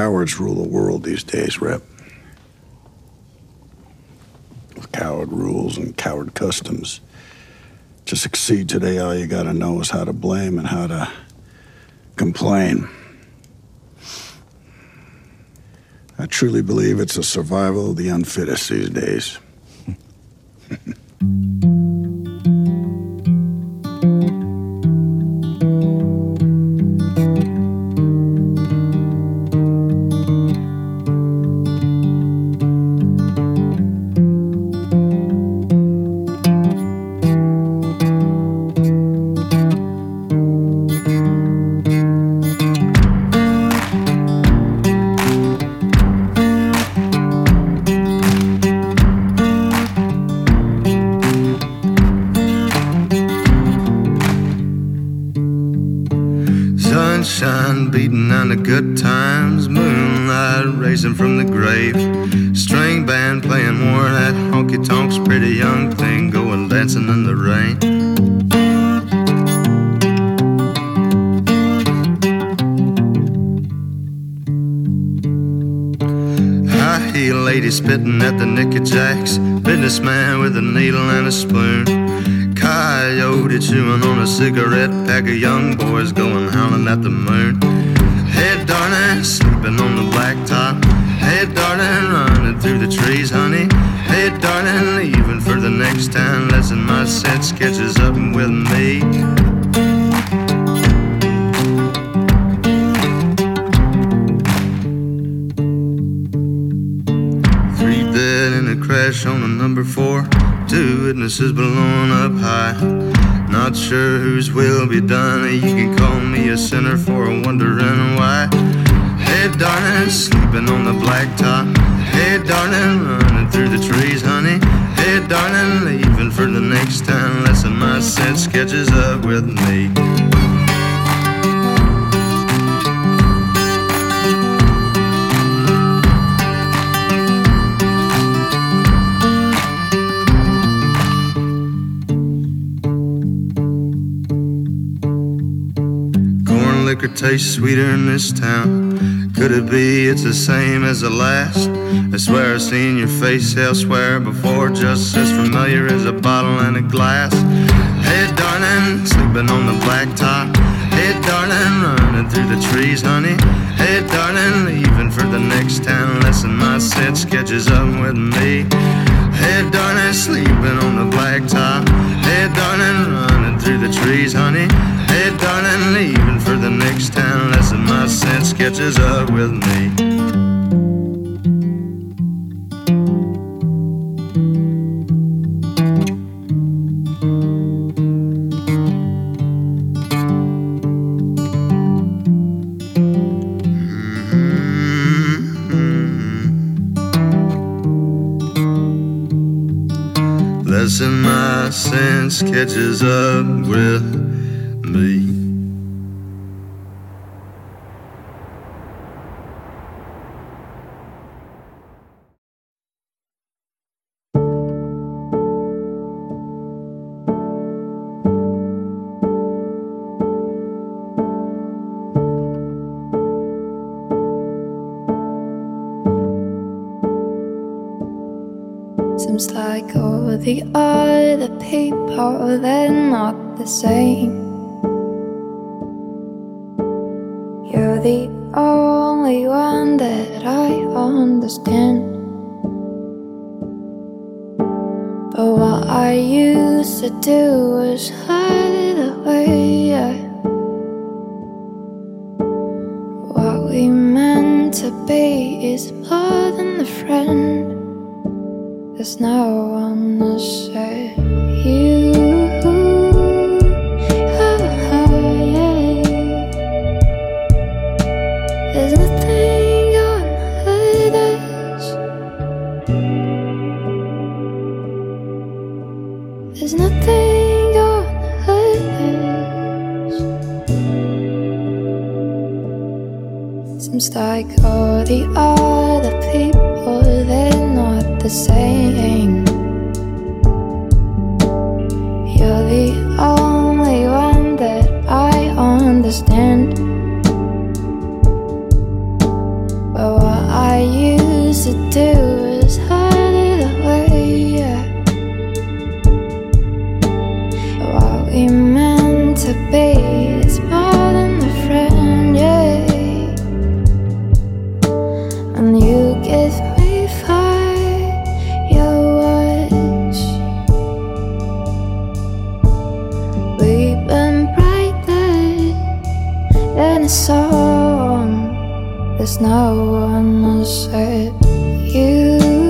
Cowards rule the world these days, Rip. With coward rules and coward customs. To succeed today, all you gotta know is how to blame and how to complain. I truly believe it's a survival of the unfittest these days. Sunshine beating on the good times, moonlight raising from the grave. String band playing more that honky tonk's pretty young thing going dancing in the rain. Lady spitting at the Nicky Jacks, businessman with a needle and a spoon. Coyote chewing on a cigarette, pack of young boys going howling at the moon. Hey, darling, sleeping on the blacktop. Hey, darling, running through the trees, honey. Hey, darling, leaving for the next town. Lesson my sense catches up with me. Three dead in a crash on a number four. Two witnesses blown up high. Not sure whose will be done. You can call me a sinner for wondering why. Hey, darling, sleeping on the blacktop. Hey, darling, running through the trees, honey. Hey, darling, leaving for the next town. Lesson my sense catches up with me. Liquor tastes sweeter in this town. Could it be it's the same as the last? I swear I've seen your face elsewhere before, just as familiar as a bottle and a glass. Hey, darling, sleeping on the blacktop. Hey, darling, running through the trees, honey. Hey, darling, leaving for the next town. Lesson my sense catches up with me. Hey, darling, sleeping on the blacktop. Hey, darling, the trees, honey. Hey, darling, leaving for the next town. Lesson my sense catches up with me. Lesson my sense catches up with Seems like all the other people, they're not the same. You're the only one that I understand. But what I used to do was hide it away. What we meant to be is more than a friend. There's no one to say you. There's nothing on others. There's nothing on others. Seems like all the other people, the same. You're the only one that I understand. One to save you.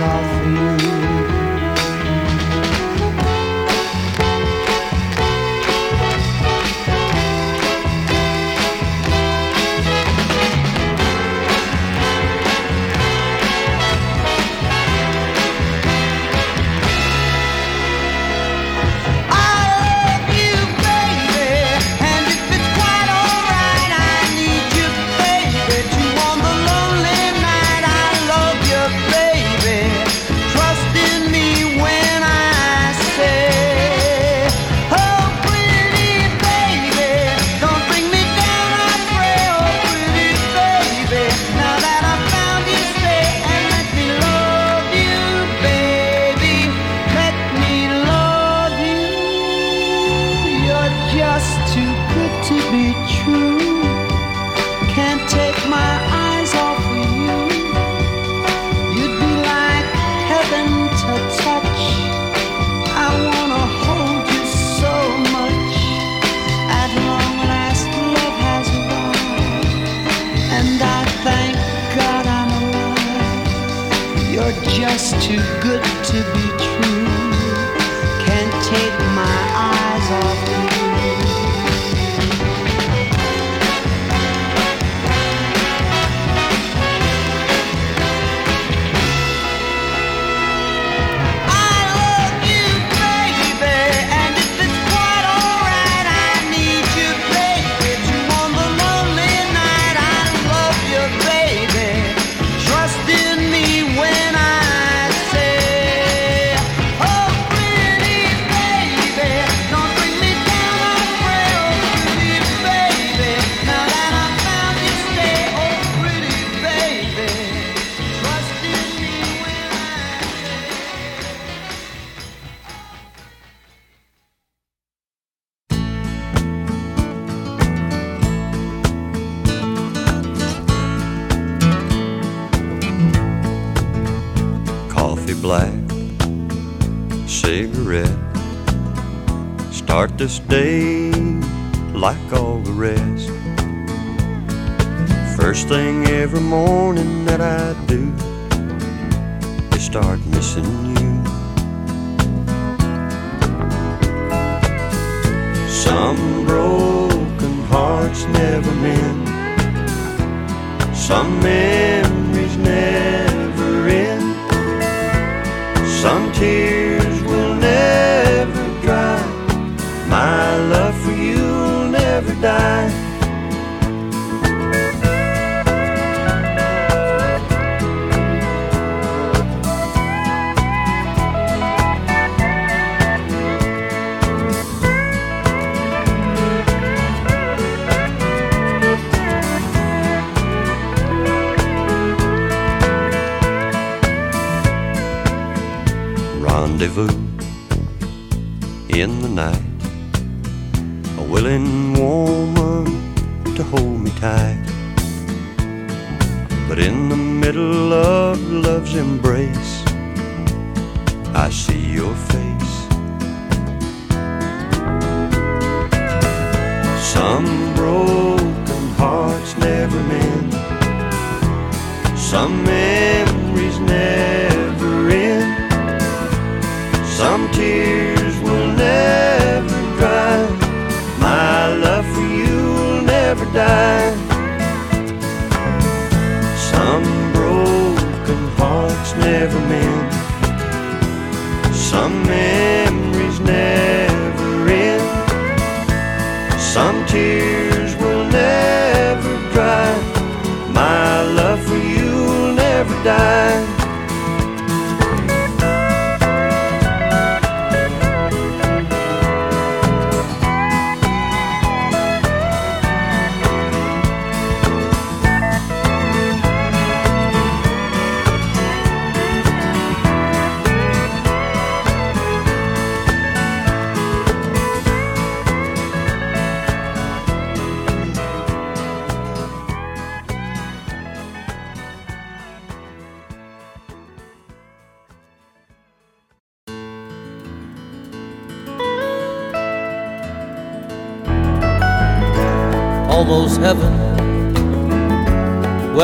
eyes morning that I do is start missing you. Some broken hearts never mend. Some memories never end. Some tears will never dry. My love for you will never die. Woman to hold me tight. But in the middle of love's embrace, I see your face. Some broken hearts never mend. Some memories never Some broken hearts never mend. Some memories never end. Some tears will never dry. My love for you will never die.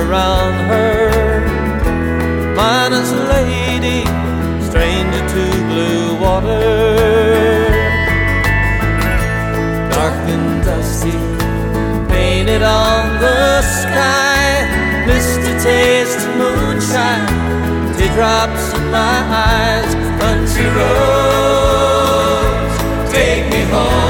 around her. Miner's lady, stranger to blue water. Dark and dusty, painted on the sky. Misty taste moonshine, teardrops in my eyes. Country roads, take me home.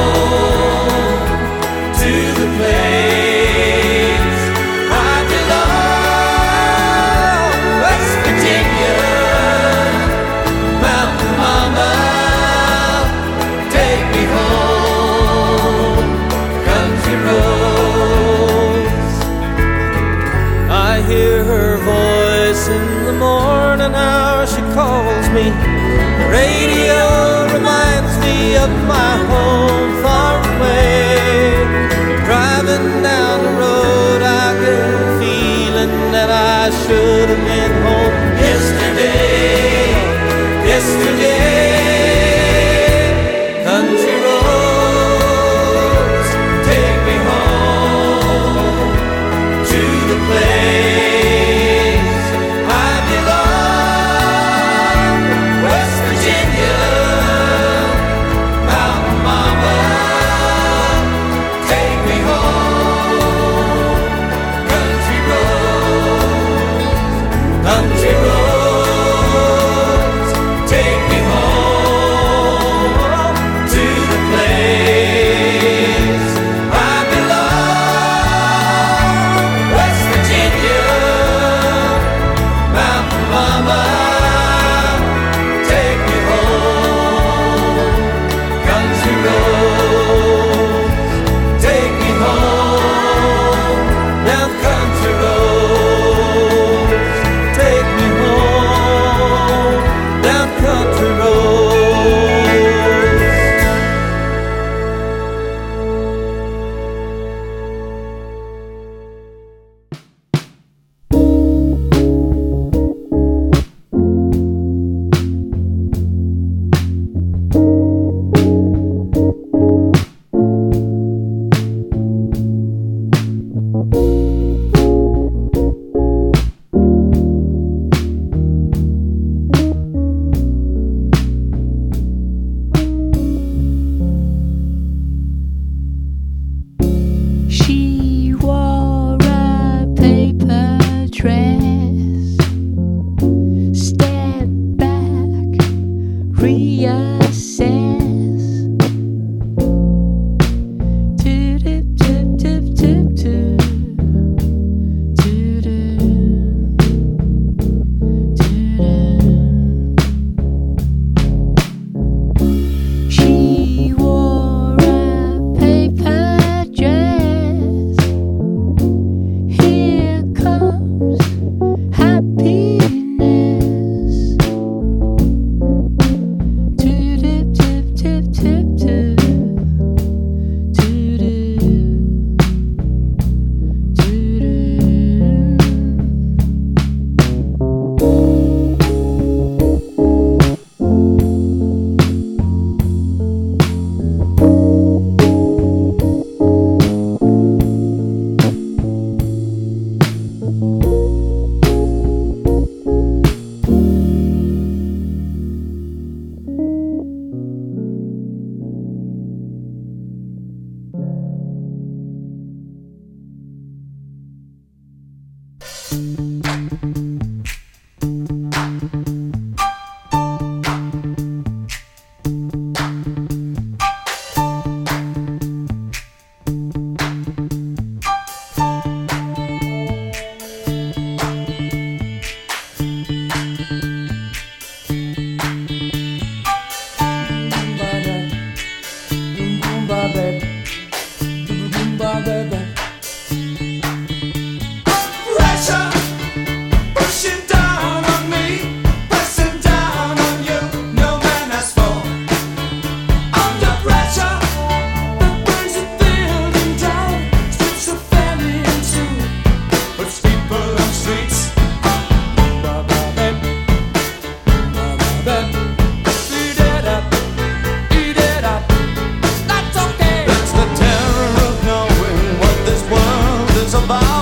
Is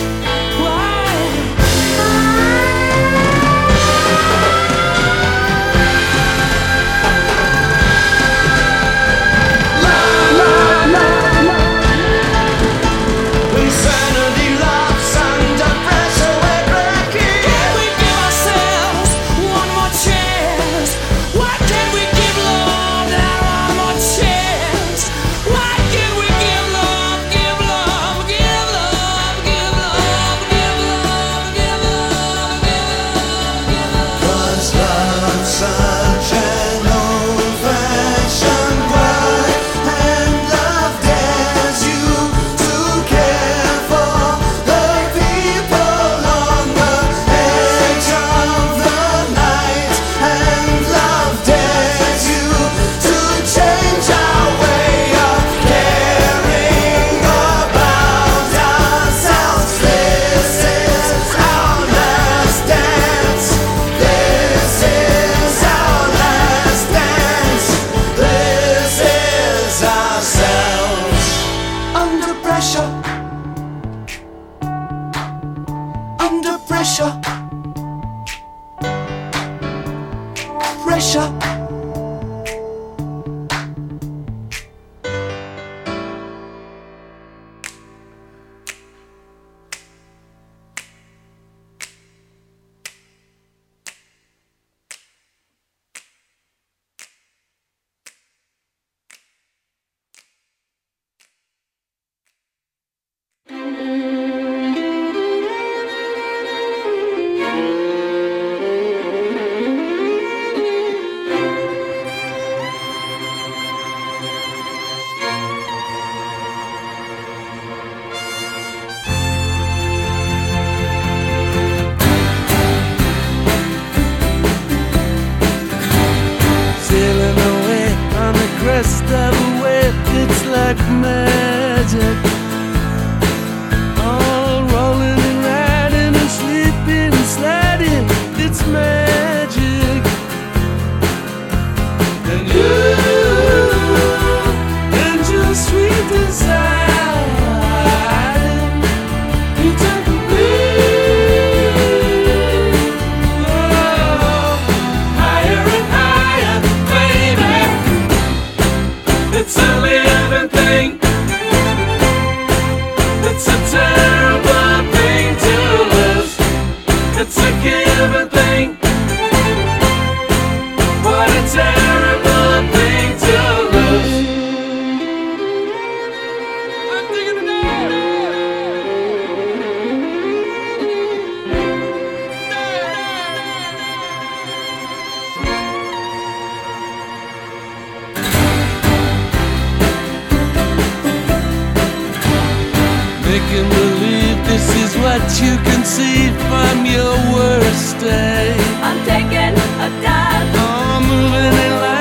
This is what you concede from your worst day. I'm taking a dive. I'm moving in life.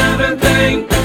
seventh.